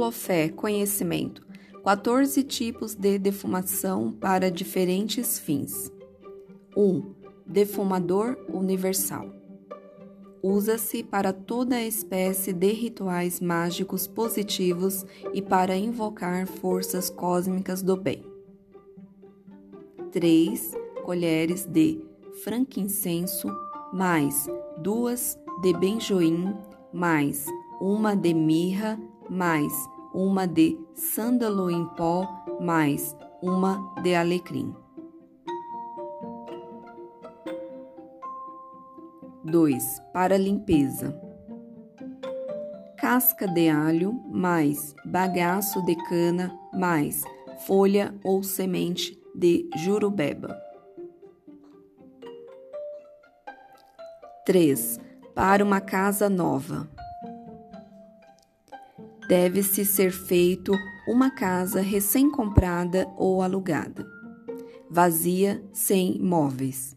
Holofé, conhecimento. 14 tipos de defumação para diferentes fins. 1. Defumador universal. Usa-se para toda espécie de rituais mágicos positivos e para invocar forças cósmicas do bem. 3 colheres de frankincenso, mais duas de benjoim, mais uma de mirra, mais uma de sândalo em pó, mais uma de alecrim. 2. Para limpeza. Casca de alho, mais bagaço de cana, mais folha ou semente de jurubeba. 3. Para uma casa nova. Deve-se ser feito uma casa recém-comprada ou alugada, vazia, sem móveis.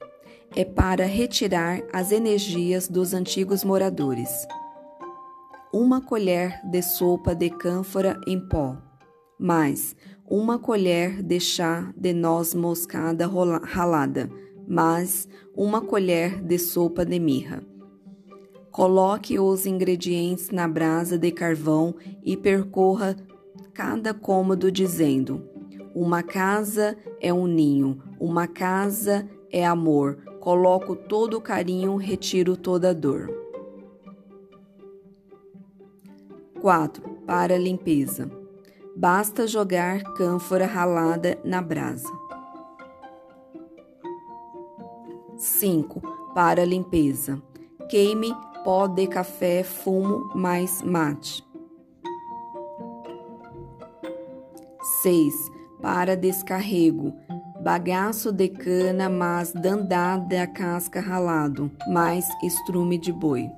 É para retirar as energias dos antigos moradores. Uma colher de sopa de cânfora em pó, mais uma colher de chá de noz moscada ralada, mais uma colher de sopa de mirra. Coloque os ingredientes na brasa de carvão e percorra cada cômodo dizendo: Uma casa é um ninho, uma casa é amor. Coloco todo o carinho, retiro toda a dor. 4. Para limpeza. Basta jogar cânfora ralada na brasa. 5. Para limpeza. Queime pó de café, fumo mais mate. 6. Para descarrego. Bagaço de cana, mas dandá da casca ralado, mais estrume de boi.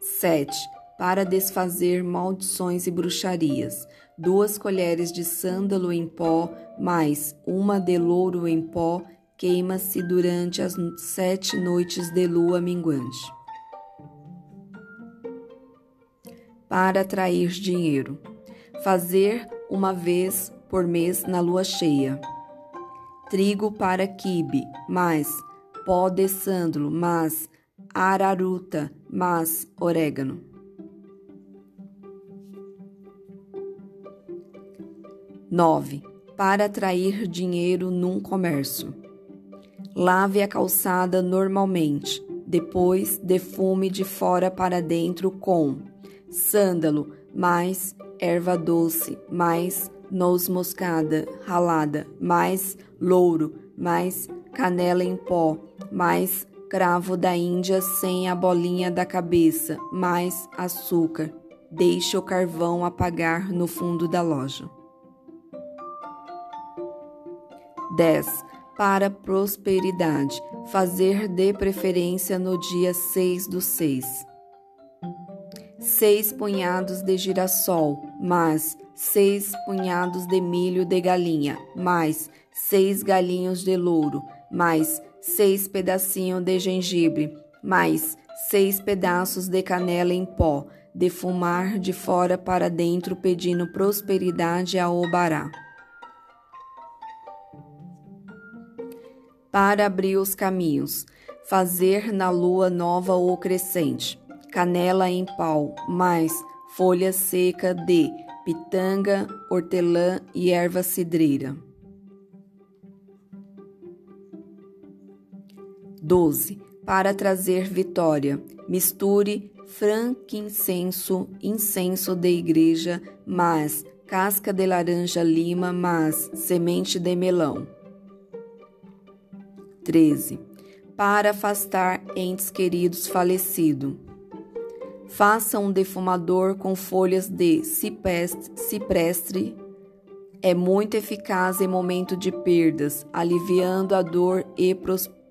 7. Para desfazer maldições e bruxarias. Duas colheres de sândalo em pó, mais uma de louro em pó queima-se durante as sete noites de lua minguante. Para atrair dinheiro. Fazer uma vez por mês na lua cheia. Trigo para quibe, mais pó de sândalo, mais araruta, mais orégano. Nove. Para atrair dinheiro num comércio. Lave a calçada normalmente. Depois, defume de fora para dentro com sândalo, mais erva doce, mais noz moscada ralada, mais louro, mais canela em pó, mais cravo da Índia sem a bolinha da cabeça, mais açúcar. Deixe o carvão apagar no fundo da loja. 10 para prosperidade, fazer de preferência no dia 6 do 6. Seis punhados de girassol, mais seis punhados de milho de galinha, mais seis galinhos de louro, mais seis pedacinhos de gengibre, mais seis pedaços de canela em pó, defumar de fora para dentro, pedindo prosperidade a Obará. Para abrir os caminhos, fazer na lua nova ou crescente, canela em pau, mais folha seca de pitanga, hortelã e erva cidreira. 12. Para trazer vitória, misture frankincenso, incenso de igreja, mas casca de laranja lima, mas semente de melão. 13. Para afastar entes queridos falecido. Faça um defumador com folhas de ciprestre. É muito eficaz em momento de perdas, aliviando a dor e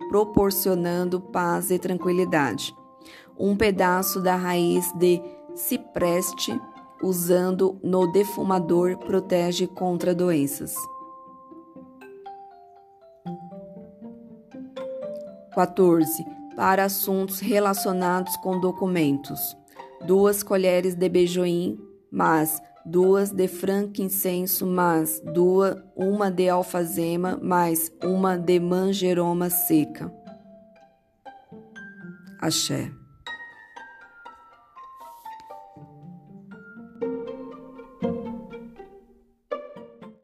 proporcionando paz e tranquilidade. Um pedaço da raiz de cipreste usando no defumador protege contra doenças. 14. Para assuntos relacionados com documentos. duas colheres de beijoim, mais duas de frankincenso, mais duas, uma de alfazema, mais uma de manjeroma seca. Axé.